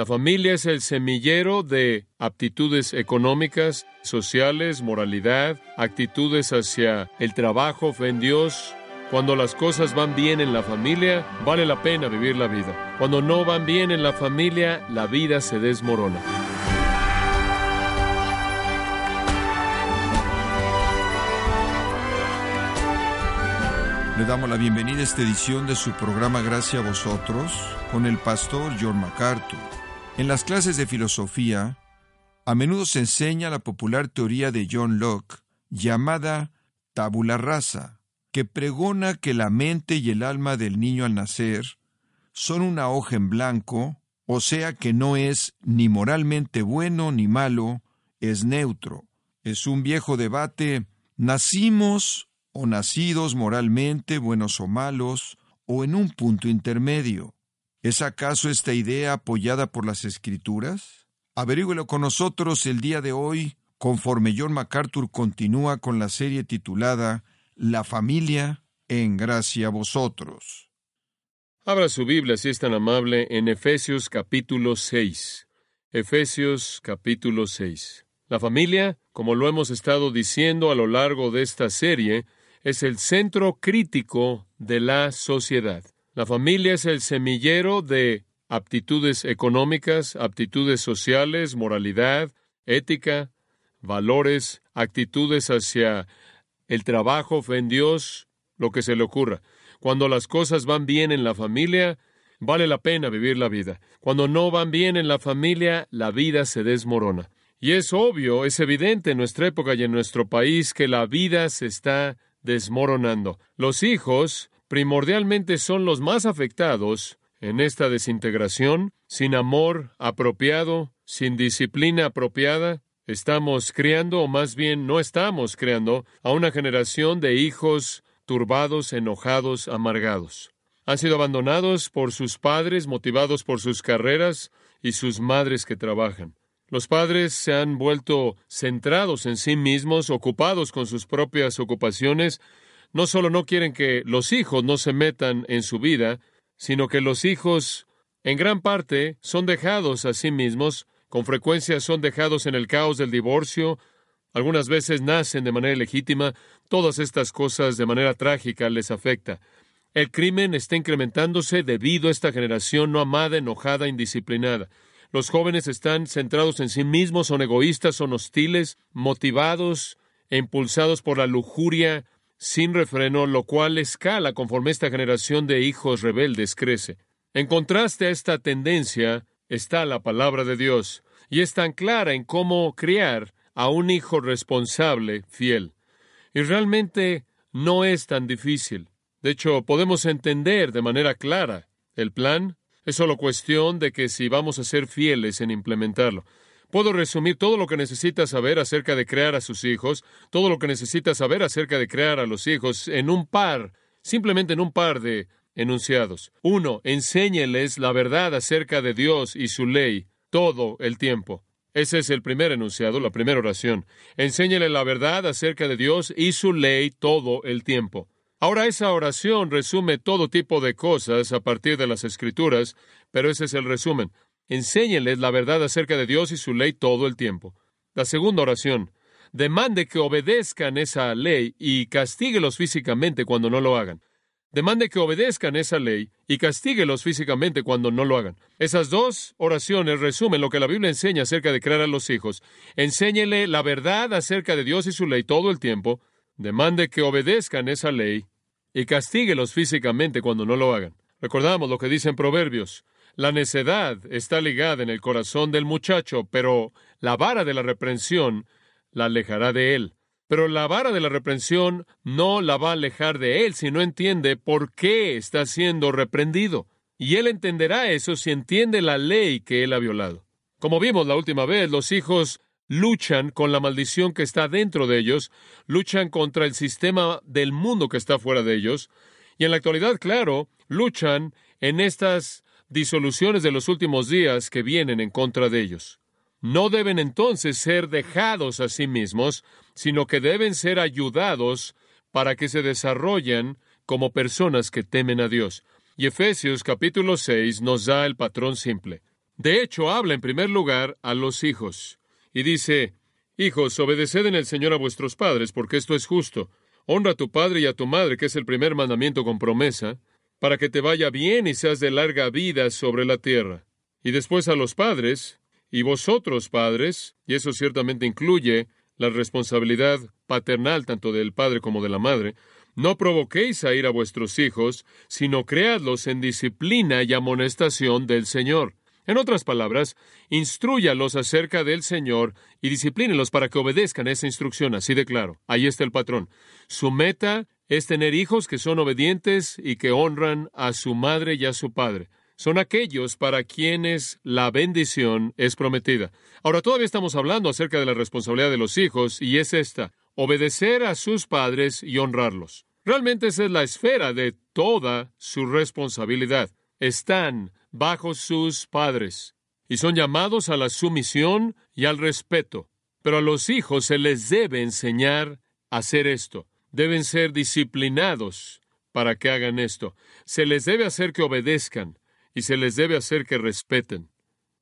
La familia es el semillero de aptitudes económicas, sociales, moralidad, actitudes hacia el trabajo, fe en Dios. Cuando las cosas van bien en la familia, vale la pena vivir la vida. Cuando no van bien en la familia, la vida se desmorona. Le damos la bienvenida a esta edición de su programa Gracias a vosotros con el pastor John MacArthur. En las clases de filosofía, a menudo se enseña la popular teoría de John Locke llamada tabula rasa, que pregona que la mente y el alma del niño al nacer son una hoja en blanco, o sea que no es ni moralmente bueno ni malo, es neutro. Es un viejo debate, nacimos o nacidos moralmente, buenos o malos, o en un punto intermedio. ¿Es acaso esta idea apoyada por las Escrituras? Averígüelo con nosotros el día de hoy, conforme John MacArthur continúa con la serie titulada La familia en gracia a vosotros. Abra su Biblia, si es tan amable, en Efesios capítulo 6. Efesios capítulo 6. La familia, como lo hemos estado diciendo a lo largo de esta serie, es el centro crítico de la sociedad. La familia es el semillero de aptitudes económicas, aptitudes sociales, moralidad, ética, valores, actitudes hacia el trabajo, fe en Dios, lo que se le ocurra. Cuando las cosas van bien en la familia, vale la pena vivir la vida. Cuando no van bien en la familia, la vida se desmorona. Y es obvio, es evidente en nuestra época y en nuestro país que la vida se está desmoronando. Los hijos primordialmente son los más afectados en esta desintegración, sin amor apropiado, sin disciplina apropiada. Estamos criando, o más bien no estamos creando, a una generación de hijos turbados, enojados, amargados. Han sido abandonados por sus padres, motivados por sus carreras y sus madres que trabajan. Los padres se han vuelto centrados en sí mismos, ocupados con sus propias ocupaciones. No solo no quieren que los hijos no se metan en su vida, sino que los hijos, en gran parte, son dejados a sí mismos, con frecuencia son dejados en el caos del divorcio, algunas veces nacen de manera legítima, todas estas cosas de manera trágica les afecta. El crimen está incrementándose debido a esta generación no amada, enojada, indisciplinada. Los jóvenes están centrados en sí mismos, son egoístas, son hostiles, motivados e impulsados por la lujuria sin refreno, lo cual escala conforme esta generación de hijos rebeldes crece. En contraste a esta tendencia está la palabra de Dios, y es tan clara en cómo criar a un hijo responsable, fiel. Y realmente no es tan difícil. De hecho, podemos entender de manera clara el plan es solo cuestión de que si vamos a ser fieles en implementarlo. Puedo resumir todo lo que necesita saber acerca de crear a sus hijos, todo lo que necesita saber acerca de crear a los hijos en un par, simplemente en un par de enunciados. Uno, enséñeles la verdad acerca de Dios y su ley todo el tiempo. Ese es el primer enunciado, la primera oración. Enséñele la verdad acerca de Dios y su ley todo el tiempo. Ahora esa oración resume todo tipo de cosas a partir de las escrituras, pero ese es el resumen. Enséñenles la verdad acerca de Dios y su ley todo el tiempo. La segunda oración. Demande que obedezcan esa ley y castíguelos físicamente cuando no lo hagan. Demande que obedezcan esa ley y castíguelos físicamente cuando no lo hagan. Esas dos oraciones resumen lo que la Biblia enseña acerca de crear a los hijos. Enséñele la verdad acerca de Dios y su ley todo el tiempo. Demande que obedezcan esa ley y castíguelos físicamente cuando no lo hagan. Recordamos lo que dicen Proverbios. La necedad está ligada en el corazón del muchacho, pero la vara de la reprensión la alejará de él. Pero la vara de la reprensión no la va a alejar de él si no entiende por qué está siendo reprendido. Y él entenderá eso si entiende la ley que él ha violado. Como vimos la última vez, los hijos luchan con la maldición que está dentro de ellos, luchan contra el sistema del mundo que está fuera de ellos, y en la actualidad, claro, luchan en estas disoluciones de los últimos días que vienen en contra de ellos. No deben entonces ser dejados a sí mismos, sino que deben ser ayudados para que se desarrollen como personas que temen a Dios. Y Efesios capítulo 6 nos da el patrón simple. De hecho, habla en primer lugar a los hijos. Y dice, Hijos, obedeced en el Señor a vuestros padres, porque esto es justo. Honra a tu padre y a tu madre, que es el primer mandamiento con promesa, para que te vaya bien y seas de larga vida sobre la tierra. Y después a los padres, y vosotros padres, y eso ciertamente incluye la responsabilidad paternal tanto del padre como de la madre, no provoquéis a ir a vuestros hijos, sino creadlos en disciplina y amonestación del Señor. En otras palabras, instruyalos acerca del Señor y disciplínelos para que obedezcan esa instrucción, así de claro. Ahí está el patrón. Su meta es tener hijos que son obedientes y que honran a su madre y a su padre. Son aquellos para quienes la bendición es prometida. Ahora todavía estamos hablando acerca de la responsabilidad de los hijos y es esta, obedecer a sus padres y honrarlos. Realmente esa es la esfera de toda su responsabilidad. Están bajo sus padres y son llamados a la sumisión y al respeto. Pero a los hijos se les debe enseñar a hacer esto. Deben ser disciplinados para que hagan esto. Se les debe hacer que obedezcan y se les debe hacer que respeten.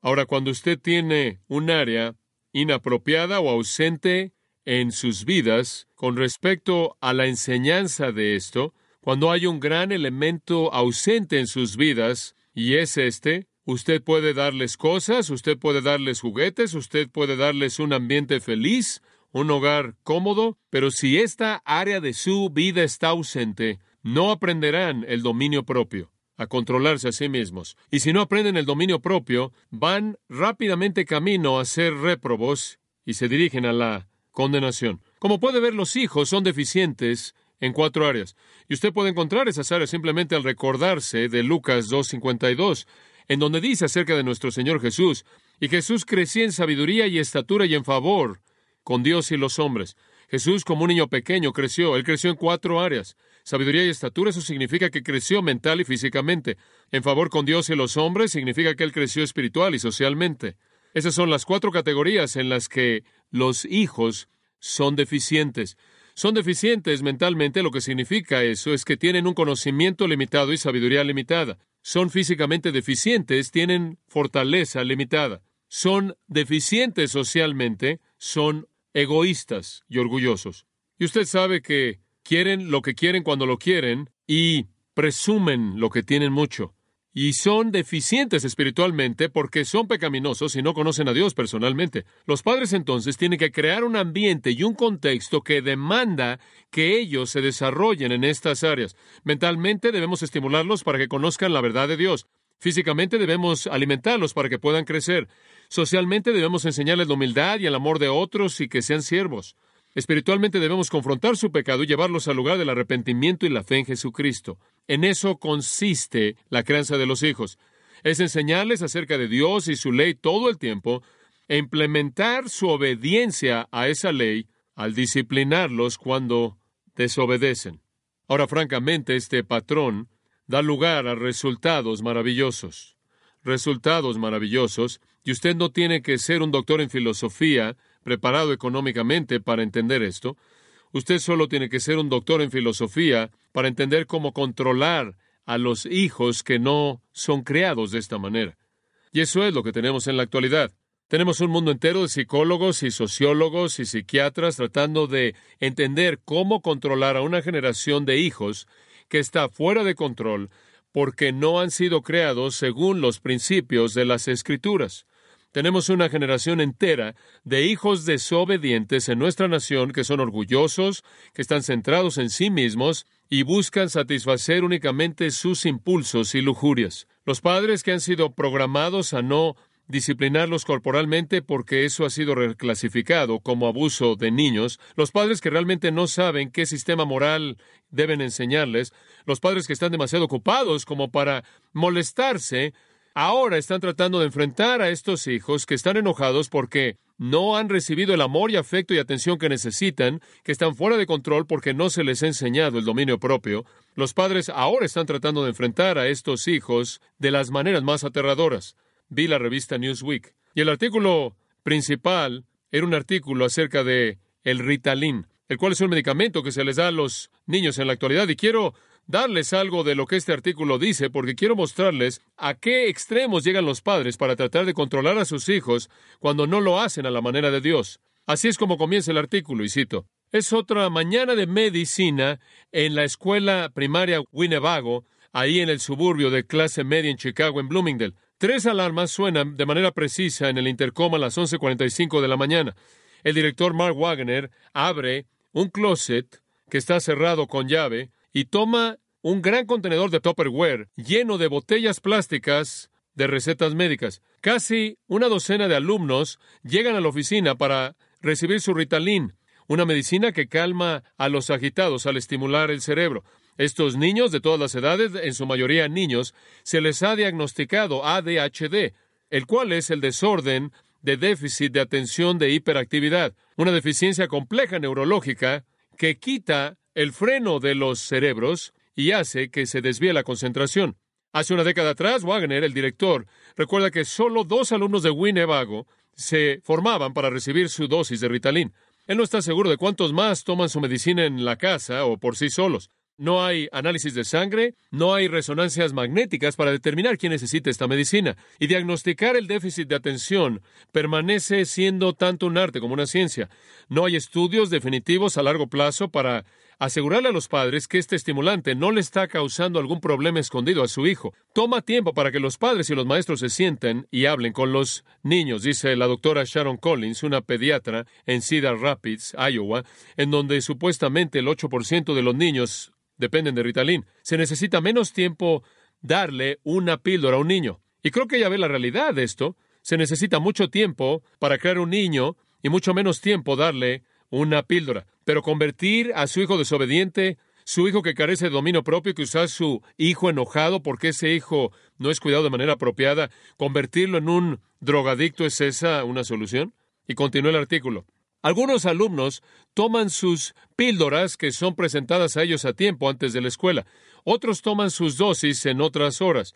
Ahora, cuando usted tiene un área inapropiada o ausente en sus vidas con respecto a la enseñanza de esto, cuando hay un gran elemento ausente en sus vidas, y es este, usted puede darles cosas, usted puede darles juguetes, usted puede darles un ambiente feliz, un hogar cómodo, pero si esta área de su vida está ausente, no aprenderán el dominio propio, a controlarse a sí mismos. Y si no aprenden el dominio propio, van rápidamente camino a ser réprobos y se dirigen a la condenación. Como puede ver, los hijos son deficientes en cuatro áreas. Y usted puede encontrar esas áreas simplemente al recordarse de Lucas 2.52, en donde dice acerca de nuestro Señor Jesús, y Jesús crecía en sabiduría y estatura y en favor con Dios y los hombres. Jesús como un niño pequeño creció, él creció en cuatro áreas. Sabiduría y estatura, eso significa que creció mental y físicamente. En favor con Dios y los hombres significa que él creció espiritual y socialmente. Esas son las cuatro categorías en las que los hijos son deficientes son deficientes mentalmente, lo que significa eso es que tienen un conocimiento limitado y sabiduría limitada. Son físicamente deficientes, tienen fortaleza limitada. Son deficientes socialmente, son egoístas y orgullosos. Y usted sabe que quieren lo que quieren cuando lo quieren y presumen lo que tienen mucho y son deficientes espiritualmente porque son pecaminosos y no conocen a Dios personalmente. Los padres entonces tienen que crear un ambiente y un contexto que demanda que ellos se desarrollen en estas áreas. Mentalmente debemos estimularlos para que conozcan la verdad de Dios. Físicamente debemos alimentarlos para que puedan crecer. Socialmente debemos enseñarles la humildad y el amor de otros y que sean siervos. Espiritualmente debemos confrontar su pecado y llevarlos al lugar del arrepentimiento y la fe en Jesucristo. En eso consiste la crianza de los hijos. Es enseñarles acerca de Dios y su ley todo el tiempo e implementar su obediencia a esa ley al disciplinarlos cuando desobedecen. Ahora, francamente, este patrón da lugar a resultados maravillosos. Resultados maravillosos, y usted no tiene que ser un doctor en filosofía preparado económicamente para entender esto. Usted solo tiene que ser un doctor en filosofía para entender cómo controlar a los hijos que no son creados de esta manera. Y eso es lo que tenemos en la actualidad. Tenemos un mundo entero de psicólogos y sociólogos y psiquiatras tratando de entender cómo controlar a una generación de hijos que está fuera de control porque no han sido creados según los principios de las escrituras. Tenemos una generación entera de hijos desobedientes en nuestra nación que son orgullosos, que están centrados en sí mismos y buscan satisfacer únicamente sus impulsos y lujurias. Los padres que han sido programados a no disciplinarlos corporalmente porque eso ha sido reclasificado como abuso de niños, los padres que realmente no saben qué sistema moral deben enseñarles, los padres que están demasiado ocupados como para molestarse, ahora están tratando de enfrentar a estos hijos que están enojados porque no han recibido el amor y afecto y atención que necesitan, que están fuera de control porque no se les ha enseñado el dominio propio. Los padres ahora están tratando de enfrentar a estos hijos de las maneras más aterradoras vi la revista Newsweek. Y el artículo principal era un artículo acerca de el Ritalin, el cual es un medicamento que se les da a los niños en la actualidad. Y quiero darles algo de lo que este artículo dice, porque quiero mostrarles a qué extremos llegan los padres para tratar de controlar a sus hijos cuando no lo hacen a la manera de Dios. Así es como comienza el artículo, y cito. Es otra mañana de medicina en la escuela primaria Winnebago, ahí en el suburbio de clase media en Chicago, en Bloomingdale. Tres alarmas suenan de manera precisa en el intercom a las 11.45 de la mañana. El director Mark Wagner abre un closet que está cerrado con llave y toma un gran contenedor de Tupperware lleno de botellas plásticas de recetas médicas. Casi una docena de alumnos llegan a la oficina para recibir su Ritalin, una medicina que calma a los agitados al estimular el cerebro. Estos niños de todas las edades, en su mayoría niños, se les ha diagnosticado ADHD, el cual es el desorden de déficit de atención de hiperactividad, una deficiencia compleja neurológica que quita el freno de los cerebros y hace que se desvíe la concentración. Hace una década atrás, Wagner, el director, recuerda que solo dos alumnos de Winnebago se formaban para recibir su dosis de Ritalin. Él no está seguro de cuántos más toman su medicina en la casa o por sí solos. No hay análisis de sangre, no hay resonancias magnéticas para determinar quién necesita esta medicina. Y diagnosticar el déficit de atención permanece siendo tanto un arte como una ciencia. No hay estudios definitivos a largo plazo para asegurarle a los padres que este estimulante no le está causando algún problema escondido a su hijo. Toma tiempo para que los padres y los maestros se sienten y hablen con los niños, dice la doctora Sharon Collins, una pediatra en Cedar Rapids, Iowa, en donde supuestamente el 8% de los niños dependen de Ritalin. Se necesita menos tiempo darle una píldora a un niño. Y creo que ya ve la realidad de esto. Se necesita mucho tiempo para crear un niño y mucho menos tiempo darle una píldora. Pero convertir a su hijo desobediente, su hijo que carece de dominio propio, que usa su hijo enojado porque ese hijo no es cuidado de manera apropiada, convertirlo en un drogadicto, ¿es esa una solución? Y continúa el artículo. Algunos alumnos toman sus píldoras que son presentadas a ellos a tiempo antes de la escuela. Otros toman sus dosis en otras horas.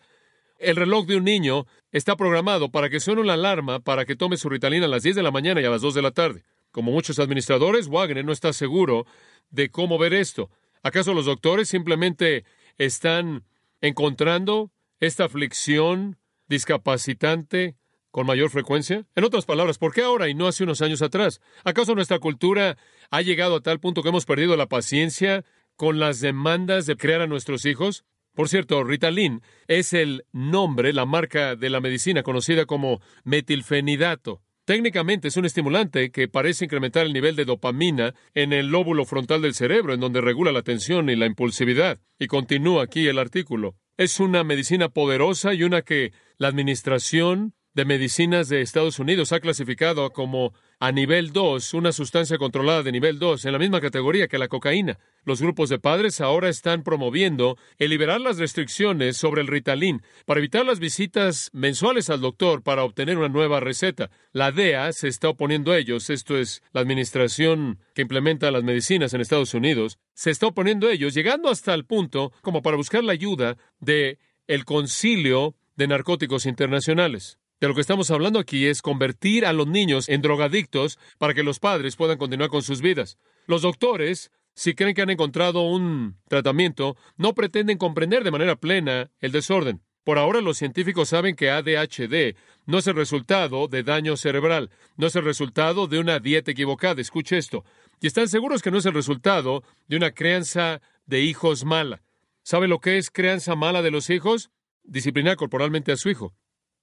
El reloj de un niño está programado para que suene una alarma para que tome su ritalina a las 10 de la mañana y a las 2 de la tarde. Como muchos administradores, Wagner no está seguro de cómo ver esto. ¿Acaso los doctores simplemente están encontrando esta aflicción discapacitante con mayor frecuencia? En otras palabras, ¿por qué ahora y no hace unos años atrás? ¿Acaso nuestra cultura ha llegado a tal punto que hemos perdido la paciencia con las demandas de crear a nuestros hijos? Por cierto, Ritalin es el nombre, la marca de la medicina conocida como metilfenidato. Técnicamente es un estimulante que parece incrementar el nivel de dopamina en el lóbulo frontal del cerebro, en donde regula la atención y la impulsividad. Y continúa aquí el artículo. Es una medicina poderosa y una que la administración de Medicinas de Estados Unidos ha clasificado como a nivel 2, una sustancia controlada de nivel 2, en la misma categoría que la cocaína. Los grupos de padres ahora están promoviendo el liberar las restricciones sobre el Ritalin para evitar las visitas mensuales al doctor para obtener una nueva receta. La DEA se está oponiendo a ellos, esto es la administración que implementa las medicinas en Estados Unidos, se está oponiendo a ellos, llegando hasta el punto como para buscar la ayuda de el Concilio de Narcóticos Internacionales. De lo que estamos hablando aquí es convertir a los niños en drogadictos para que los padres puedan continuar con sus vidas. Los doctores, si creen que han encontrado un tratamiento, no pretenden comprender de manera plena el desorden. Por ahora los científicos saben que ADHD no es el resultado de daño cerebral, no es el resultado de una dieta equivocada, escuche esto, y están seguros que no es el resultado de una crianza de hijos mala. ¿Sabe lo que es crianza mala de los hijos? Disciplinar corporalmente a su hijo.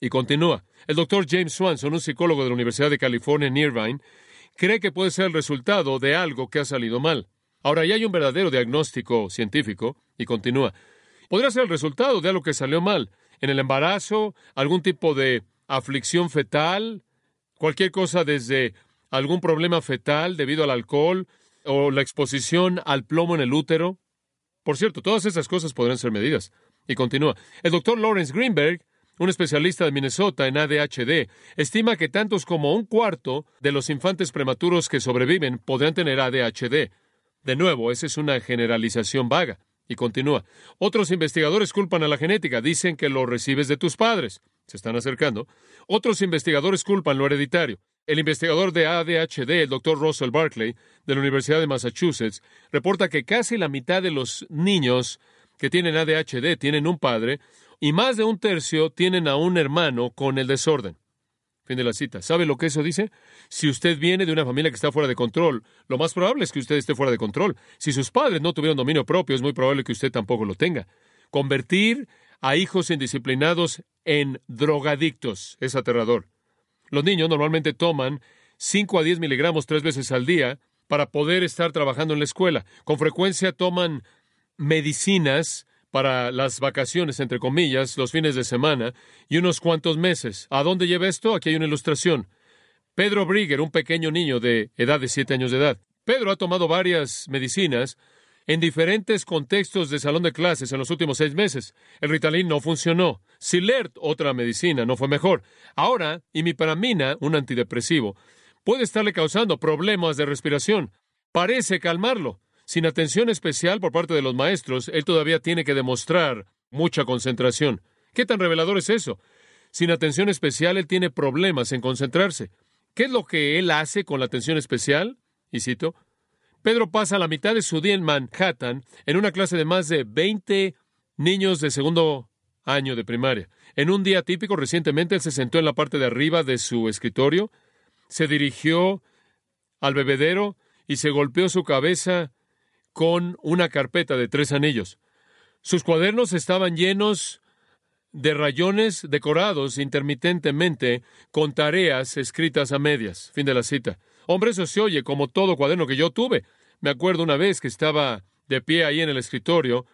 Y continúa. El doctor James Swanson, un psicólogo de la Universidad de California en Irvine, cree que puede ser el resultado de algo que ha salido mal. Ahora ya hay un verdadero diagnóstico científico, y continúa. Podría ser el resultado de algo que salió mal. En el embarazo, algún tipo de aflicción fetal, cualquier cosa desde algún problema fetal debido al alcohol o la exposición al plomo en el útero. Por cierto, todas esas cosas podrán ser medidas. Y continúa. El doctor Lawrence Greenberg, un especialista de Minnesota en ADHD, estima que tantos como un cuarto de los infantes prematuros que sobreviven podrán tener ADHD. De nuevo, esa es una generalización vaga. Y continúa. Otros investigadores culpan a la genética, dicen que lo recibes de tus padres. Se están acercando. Otros investigadores culpan lo hereditario. El investigador de ADHD, el doctor Russell Barkley, de la Universidad de Massachusetts, reporta que casi la mitad de los niños que tienen ADHD tienen un padre y más de un tercio tienen a un hermano con el desorden. Fin de la cita. ¿Sabe lo que eso dice? Si usted viene de una familia que está fuera de control, lo más probable es que usted esté fuera de control. Si sus padres no tuvieron dominio propio, es muy probable que usted tampoco lo tenga. Convertir a hijos indisciplinados en drogadictos es aterrador. Los niños normalmente toman 5 a 10 miligramos tres veces al día para poder estar trabajando en la escuela. Con frecuencia toman medicinas para las vacaciones, entre comillas, los fines de semana y unos cuantos meses. ¿A dónde lleva esto? Aquí hay una ilustración. Pedro Brigger, un pequeño niño de edad de siete años de edad. Pedro ha tomado varias medicinas en diferentes contextos de salón de clases en los últimos seis meses. El Ritalin no funcionó. Silert, otra medicina, no fue mejor. Ahora, imiperamina, un antidepresivo, puede estarle causando problemas de respiración. Parece calmarlo. Sin atención especial por parte de los maestros, él todavía tiene que demostrar mucha concentración. ¿Qué tan revelador es eso? Sin atención especial, él tiene problemas en concentrarse. ¿Qué es lo que él hace con la atención especial? Y cito, Pedro pasa la mitad de su día en Manhattan en una clase de más de 20 niños de segundo año de primaria. En un día típico, recientemente, él se sentó en la parte de arriba de su escritorio, se dirigió al bebedero y se golpeó su cabeza con una carpeta de tres anillos. Sus cuadernos estaban llenos de rayones decorados intermitentemente con tareas escritas a medias. Fin de la cita. Hombre, eso se oye como todo cuaderno que yo tuve. Me acuerdo una vez que estaba de pie ahí en el escritorio,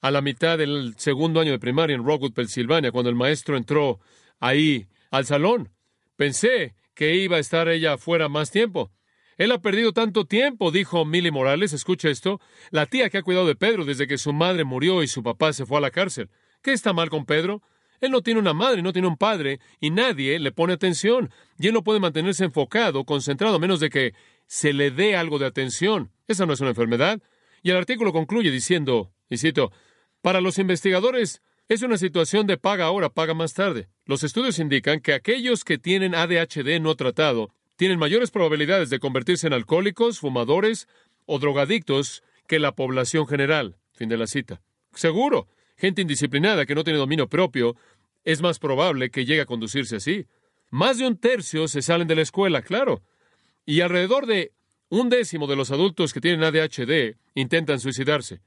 a la mitad del segundo año de primaria en Rockwood, Pensilvania, cuando el maestro entró ahí al salón. Pensé que iba a estar ella fuera más tiempo. Él ha perdido tanto tiempo, dijo Milly Morales. Escucha esto. La tía que ha cuidado de Pedro desde que su madre murió y su papá se fue a la cárcel. ¿Qué está mal con Pedro? Él no tiene una madre, no tiene un padre, y nadie le pone atención. Y él no puede mantenerse enfocado, concentrado, a menos de que se le dé algo de atención. Esa no es una enfermedad. Y el artículo concluye diciendo, y cito, para los investigadores es una situación de paga ahora, paga más tarde. Los estudios indican que aquellos que tienen ADHD no tratado tienen mayores probabilidades de convertirse en alcohólicos, fumadores o drogadictos que la población general. Fin de la cita. Seguro, gente indisciplinada que no tiene dominio propio, es más probable que llegue a conducirse así. Más de un tercio se salen de la escuela, claro. Y alrededor de un décimo de los adultos que tienen ADHD intentan suicidarse.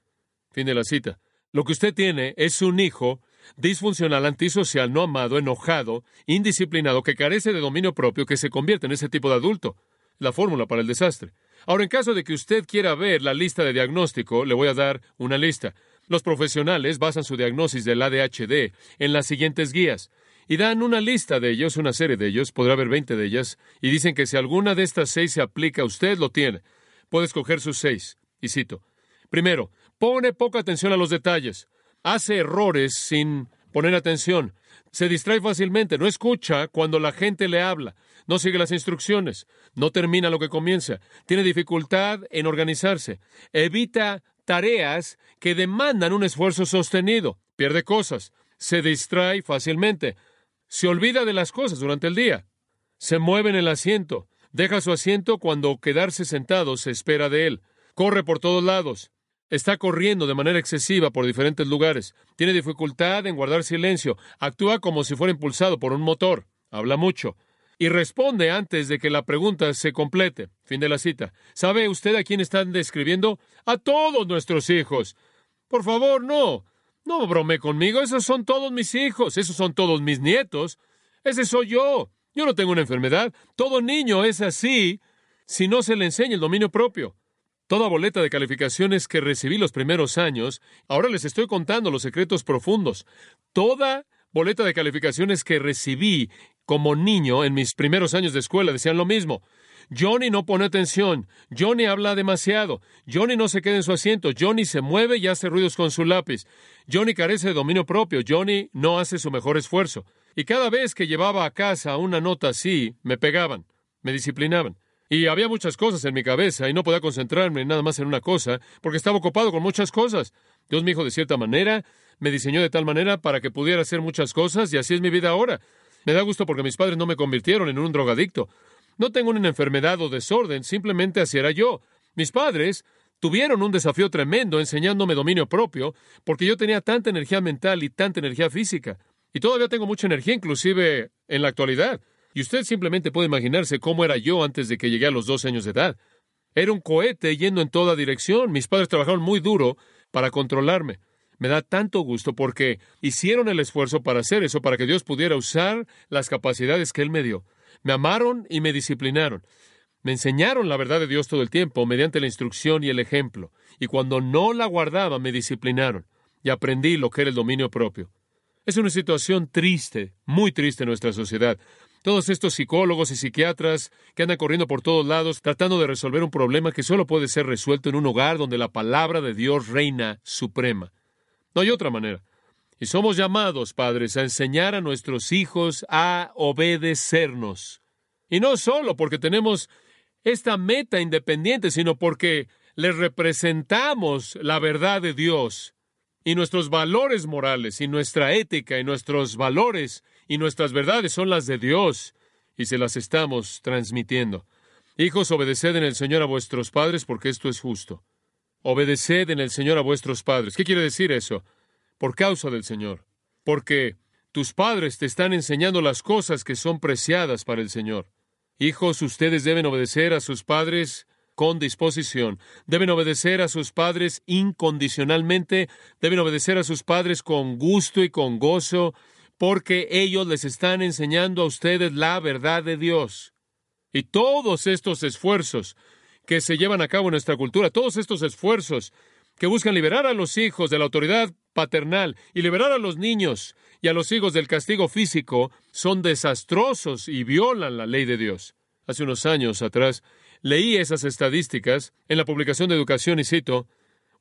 Fin de la cita. Lo que usted tiene es un hijo disfuncional, antisocial, no amado, enojado, indisciplinado, que carece de dominio propio, que se convierte en ese tipo de adulto. La fórmula para el desastre. Ahora, en caso de que usted quiera ver la lista de diagnóstico, le voy a dar una lista. Los profesionales basan su diagnosis del ADHD en las siguientes guías y dan una lista de ellos, una serie de ellos, podrá haber 20 de ellas, y dicen que si alguna de estas seis se aplica, usted lo tiene. Puede escoger sus seis. Y cito. Primero, pone poca atención a los detalles hace errores sin poner atención, se distrae fácilmente, no escucha cuando la gente le habla, no sigue las instrucciones, no termina lo que comienza, tiene dificultad en organizarse, evita tareas que demandan un esfuerzo sostenido, pierde cosas, se distrae fácilmente, se olvida de las cosas durante el día, se mueve en el asiento, deja su asiento cuando quedarse sentado se espera de él, corre por todos lados, Está corriendo de manera excesiva por diferentes lugares. Tiene dificultad en guardar silencio. Actúa como si fuera impulsado por un motor. Habla mucho. Y responde antes de que la pregunta se complete. Fin de la cita. ¿Sabe usted a quién están describiendo? A todos nuestros hijos. Por favor, no. No brome conmigo. Esos son todos mis hijos. Esos son todos mis nietos. Ese soy yo. Yo no tengo una enfermedad. Todo niño es así si no se le enseña el dominio propio. Toda boleta de calificaciones que recibí los primeros años, ahora les estoy contando los secretos profundos. Toda boleta de calificaciones que recibí como niño, en mis primeros años de escuela, decían lo mismo. Johnny no pone atención, Johnny habla demasiado, Johnny no se queda en su asiento, Johnny se mueve y hace ruidos con su lápiz, Johnny carece de dominio propio, Johnny no hace su mejor esfuerzo. Y cada vez que llevaba a casa una nota así, me pegaban, me disciplinaban. Y había muchas cosas en mi cabeza y no podía concentrarme nada más en una cosa, porque estaba ocupado con muchas cosas. Dios me dijo de cierta manera, me diseñó de tal manera para que pudiera hacer muchas cosas y así es mi vida ahora. Me da gusto porque mis padres no me convirtieron en un drogadicto. No tengo una enfermedad o desorden, simplemente así era yo. Mis padres tuvieron un desafío tremendo enseñándome dominio propio, porque yo tenía tanta energía mental y tanta energía física. Y todavía tengo mucha energía, inclusive en la actualidad. Y usted simplemente puede imaginarse cómo era yo antes de que llegué a los 12 años de edad. Era un cohete yendo en toda dirección. Mis padres trabajaron muy duro para controlarme. Me da tanto gusto porque hicieron el esfuerzo para hacer eso, para que Dios pudiera usar las capacidades que Él me dio. Me amaron y me disciplinaron. Me enseñaron la verdad de Dios todo el tiempo mediante la instrucción y el ejemplo. Y cuando no la guardaba, me disciplinaron. Y aprendí lo que era el dominio propio. Es una situación triste, muy triste en nuestra sociedad. Todos estos psicólogos y psiquiatras que andan corriendo por todos lados tratando de resolver un problema que solo puede ser resuelto en un hogar donde la palabra de Dios reina suprema. No hay otra manera. Y somos llamados, padres, a enseñar a nuestros hijos a obedecernos. Y no solo porque tenemos esta meta independiente, sino porque les representamos la verdad de Dios y nuestros valores morales y nuestra ética y nuestros valores y nuestras verdades son las de Dios y se las estamos transmitiendo. Hijos, obedeced en el Señor a vuestros padres porque esto es justo. Obedeced en el Señor a vuestros padres. ¿Qué quiere decir eso? Por causa del Señor. Porque tus padres te están enseñando las cosas que son preciadas para el Señor. Hijos, ustedes deben obedecer a sus padres con disposición. Deben obedecer a sus padres incondicionalmente, deben obedecer a sus padres con gusto y con gozo, porque ellos les están enseñando a ustedes la verdad de Dios. Y todos estos esfuerzos que se llevan a cabo en nuestra cultura, todos estos esfuerzos que buscan liberar a los hijos de la autoridad paternal y liberar a los niños y a los hijos del castigo físico, son desastrosos y violan la ley de Dios. Hace unos años atrás Leí esas estadísticas en la publicación de Educación y cito,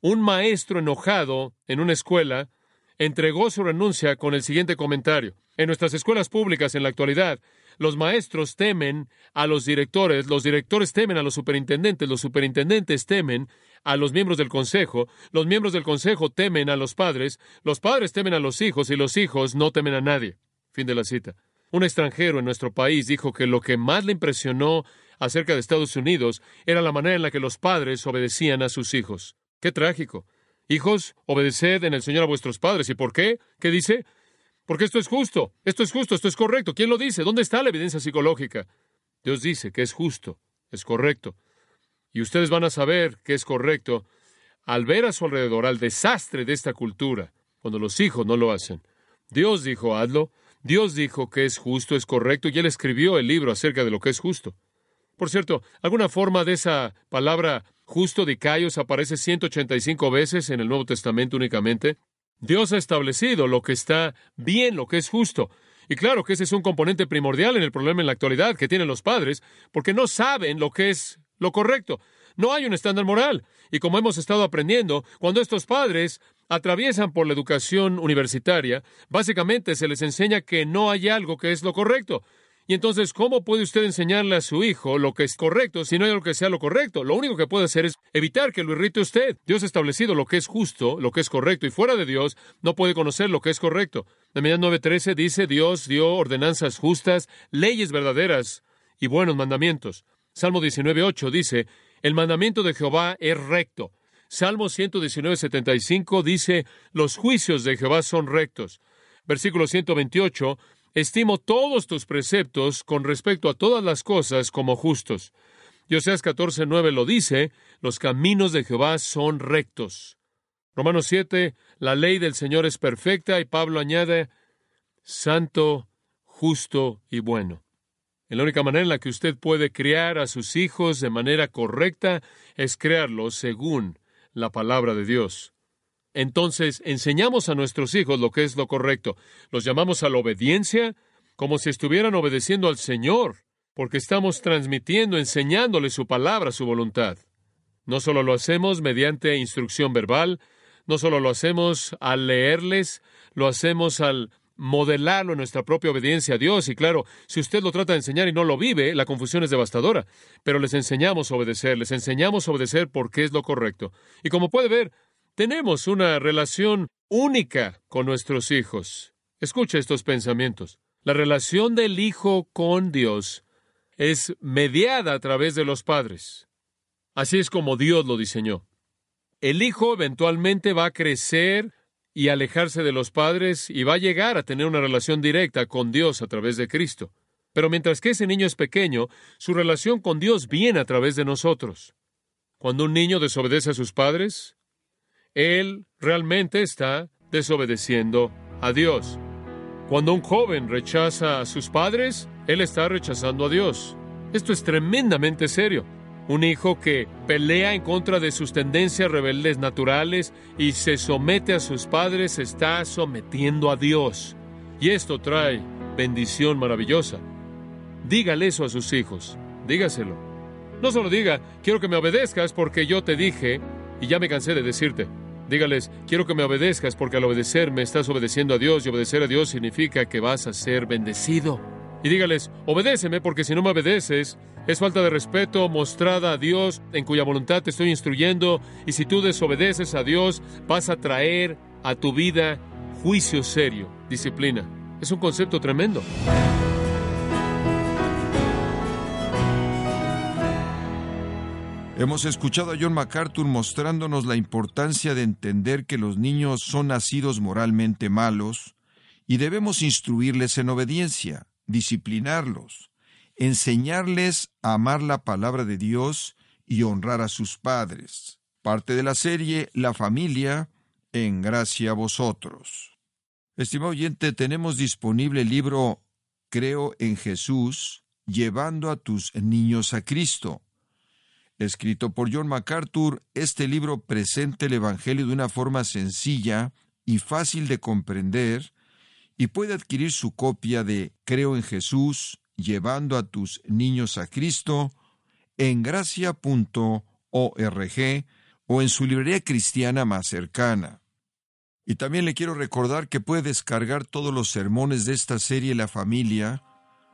un maestro enojado en una escuela entregó su renuncia con el siguiente comentario. En nuestras escuelas públicas en la actualidad, los maestros temen a los directores, los directores temen a los superintendentes, los superintendentes temen a los miembros del consejo, los miembros del consejo temen a los padres, los padres temen a los hijos y los hijos no temen a nadie. Fin de la cita. Un extranjero en nuestro país dijo que lo que más le impresionó acerca de Estados Unidos era la manera en la que los padres obedecían a sus hijos. ¡Qué trágico! Hijos, obedeced en el Señor a vuestros padres. ¿Y por qué? ¿Qué dice? Porque esto es justo, esto es justo, esto es correcto. ¿Quién lo dice? ¿Dónde está la evidencia psicológica? Dios dice que es justo, es correcto. Y ustedes van a saber que es correcto al ver a su alrededor al desastre de esta cultura, cuando los hijos no lo hacen. Dios dijo, hazlo. Dios dijo que es justo, es correcto, y Él escribió el libro acerca de lo que es justo. Por cierto, alguna forma de esa palabra justo de Caios aparece 185 veces en el Nuevo Testamento únicamente. Dios ha establecido lo que está bien, lo que es justo. Y claro que ese es un componente primordial en el problema en la actualidad que tienen los padres, porque no saben lo que es lo correcto. No hay un estándar moral. Y como hemos estado aprendiendo, cuando estos padres atraviesan por la educación universitaria, básicamente se les enseña que no hay algo que es lo correcto. Y entonces, ¿cómo puede usted enseñarle a su hijo lo que es correcto si no hay algo que sea lo correcto? Lo único que puede hacer es evitar que lo irrite usted. Dios ha establecido lo que es justo, lo que es correcto, y fuera de Dios no puede conocer lo que es correcto. Nehemías 9:13 dice, Dios dio ordenanzas justas, leyes verdaderas y buenos mandamientos. Salmo 19:8 dice, el mandamiento de Jehová es recto. Salmo 119:75 dice, los juicios de Jehová son rectos. Versículo 128 Estimo todos tus preceptos con respecto a todas las cosas como justos. Y Oseas 14:9 lo dice, los caminos de Jehová son rectos. Romanos 7, la ley del Señor es perfecta y Pablo añade, santo, justo y bueno. La única manera en la que usted puede criar a sus hijos de manera correcta es crearlos según la palabra de Dios. Entonces enseñamos a nuestros hijos lo que es lo correcto. Los llamamos a la obediencia como si estuvieran obedeciendo al Señor, porque estamos transmitiendo, enseñándole su palabra, su voluntad. No solo lo hacemos mediante instrucción verbal, no solo lo hacemos al leerles, lo hacemos al modelarlo en nuestra propia obediencia a Dios. Y claro, si usted lo trata de enseñar y no lo vive, la confusión es devastadora. Pero les enseñamos a obedecer, les enseñamos a obedecer porque es lo correcto. Y como puede ver, tenemos una relación única con nuestros hijos. Escucha estos pensamientos. La relación del hijo con Dios es mediada a través de los padres. Así es como Dios lo diseñó. El hijo eventualmente va a crecer y alejarse de los padres y va a llegar a tener una relación directa con Dios a través de Cristo. Pero mientras que ese niño es pequeño, su relación con Dios viene a través de nosotros. Cuando un niño desobedece a sus padres, él realmente está desobedeciendo a Dios. Cuando un joven rechaza a sus padres, él está rechazando a Dios. Esto es tremendamente serio. Un hijo que pelea en contra de sus tendencias rebeldes naturales y se somete a sus padres está sometiendo a Dios. Y esto trae bendición maravillosa. Dígale eso a sus hijos. Dígaselo. No solo diga, quiero que me obedezcas porque yo te dije y ya me cansé de decirte. Dígales, quiero que me obedezcas porque al obedecerme estás obedeciendo a Dios y obedecer a Dios significa que vas a ser bendecido. Y dígales, obedéceme porque si no me obedeces, es falta de respeto mostrada a Dios en cuya voluntad te estoy instruyendo y si tú desobedeces a Dios vas a traer a tu vida juicio serio, disciplina. Es un concepto tremendo. Hemos escuchado a John MacArthur mostrándonos la importancia de entender que los niños son nacidos moralmente malos y debemos instruirles en obediencia, disciplinarlos, enseñarles a amar la palabra de Dios y honrar a sus padres. Parte de la serie La familia en gracia a vosotros. Estimado oyente, tenemos disponible el libro Creo en Jesús, llevando a tus niños a Cristo. Escrito por John MacArthur, este libro presenta el Evangelio de una forma sencilla y fácil de comprender, y puede adquirir su copia de Creo en Jesús, llevando a tus niños a Cristo en gracia.org o en su librería cristiana más cercana. Y también le quiero recordar que puede descargar todos los sermones de esta serie La familia,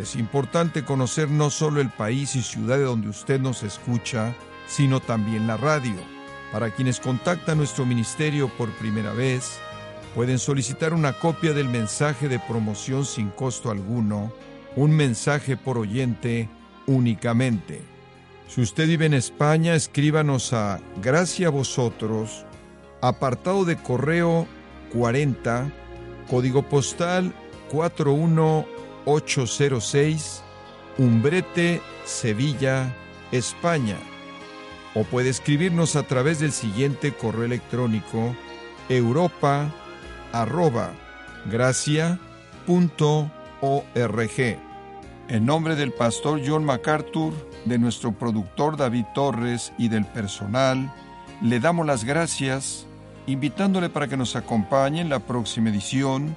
Es importante conocer no solo el país y ciudad de donde usted nos escucha, sino también la radio. Para quienes contactan nuestro ministerio por primera vez, pueden solicitar una copia del mensaje de promoción sin costo alguno, un mensaje por oyente únicamente. Si usted vive en España, escríbanos a Gracia a Vosotros, apartado de correo 40, código postal 41806, Umbrete, Sevilla, España. O puede escribirnos a través del siguiente correo electrónico europa. En nombre del pastor John MacArthur, de nuestro productor David Torres y del personal, le damos las gracias, invitándole para que nos acompañe en la próxima edición